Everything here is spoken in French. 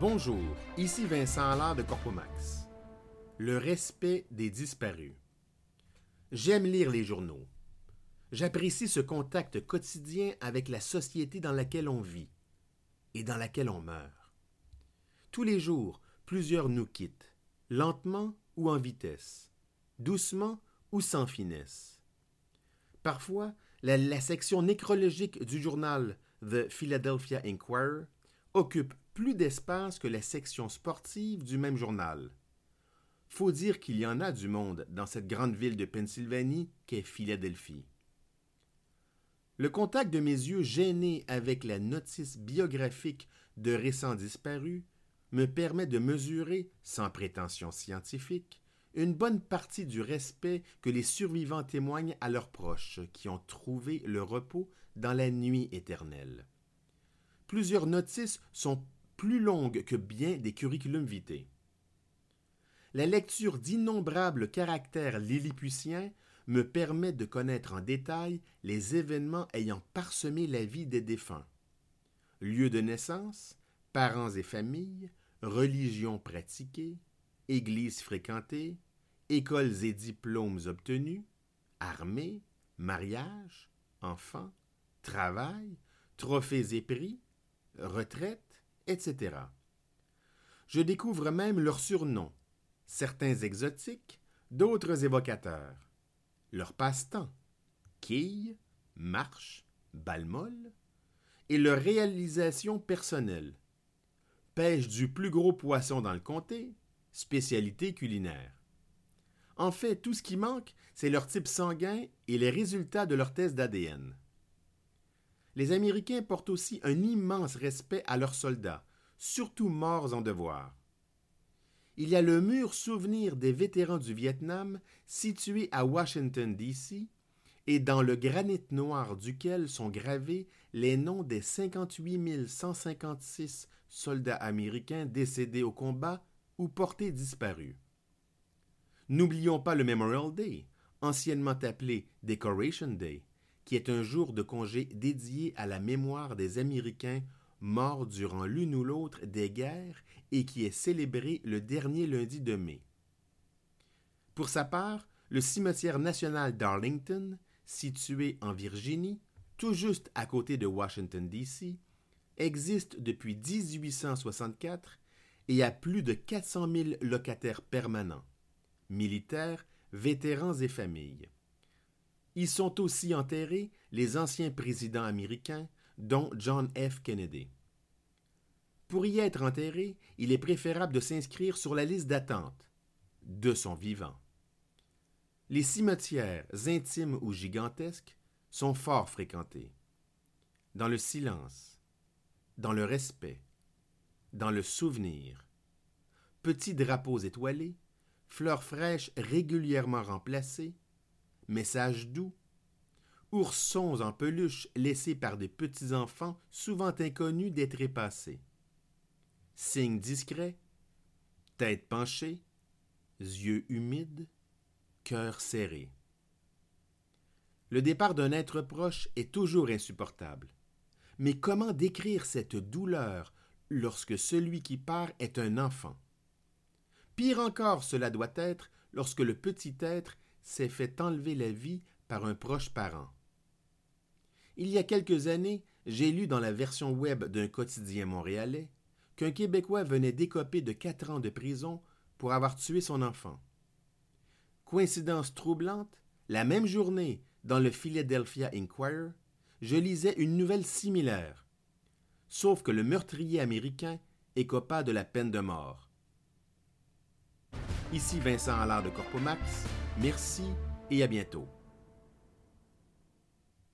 Bonjour, ici Vincent Allard de Corpomax. Le respect des disparus. J'aime lire les journaux. J'apprécie ce contact quotidien avec la société dans laquelle on vit et dans laquelle on meurt. Tous les jours, plusieurs nous quittent, lentement ou en vitesse, doucement ou sans finesse. Parfois, la, la section nécrologique du journal The Philadelphia Inquirer occupe plus d'espace que la section sportive du même journal. Faut dire qu'il y en a du monde dans cette grande ville de Pennsylvanie qu'est Philadelphie. Le contact de mes yeux gênés avec la notice biographique de récents disparus me permet de mesurer, sans prétention scientifique, une bonne partie du respect que les survivants témoignent à leurs proches qui ont trouvé le repos dans la nuit éternelle. Plusieurs notices sont plus longues que bien des curriculums vitae. La lecture d'innombrables caractères lilliputiens me permet de connaître en détail les événements ayant parsemé la vie des défunts. Lieu de naissance, parents et familles, religion pratiquée, églises fréquentées, écoles et diplômes obtenus, armée, mariage, enfants, travail, trophées et prix, retraite, etc. Je découvre même leurs surnoms, certains exotiques, d'autres évocateurs, leur passe-temps, quilles, marche, balmol, et leur réalisation personnelle, pêche du plus gros poisson dans le comté, spécialité culinaire. En fait, tout ce qui manque, c'est leur type sanguin et les résultats de leur test d'ADN. Les Américains portent aussi un immense respect à leurs soldats, surtout morts en devoir. Il y a le mur souvenir des vétérans du Vietnam situé à Washington, D.C., et dans le granit noir duquel sont gravés les noms des 58 156 soldats américains décédés au combat ou portés disparus. N'oublions pas le Memorial Day, anciennement appelé Decoration Day, qui est un jour de congé dédié à la mémoire des Américains morts durant l'une ou l'autre des guerres et qui est célébré le dernier lundi de mai. Pour sa part, le cimetière national d'Arlington, situé en Virginie, tout juste à côté de Washington, D.C., existe depuis 1864 et a plus de 400 000 locataires permanents, militaires, vétérans et familles. Y sont aussi enterrés les anciens présidents américains, dont John F. Kennedy. Pour y être enterré, il est préférable de s'inscrire sur la liste d'attente de son vivant. Les cimetières, intimes ou gigantesques, sont fort fréquentés. Dans le silence, dans le respect, dans le souvenir. Petits drapeaux étoilés, fleurs fraîches régulièrement remplacées, messages doux, oursons en peluche laissés par des petits-enfants souvent inconnus des trépassés. Signes discrets, tête penchée, yeux humides, cœur serré. Le départ d'un être proche est toujours insupportable. Mais comment décrire cette douleur lorsque celui qui part est un enfant? Pire encore cela doit être lorsque le petit être s'est fait enlever la vie par un proche parent. Il y a quelques années, j'ai lu dans la version web d'un quotidien montréalais qu'un Québécois venait d'écoper de quatre ans de prison pour avoir tué son enfant. Coïncidence troublante, la même journée, dans le Philadelphia Inquirer, je lisais une nouvelle similaire. Sauf que le meurtrier américain écopa de la peine de mort. Ici Vincent Allard de Corpomax. Merci et à bientôt.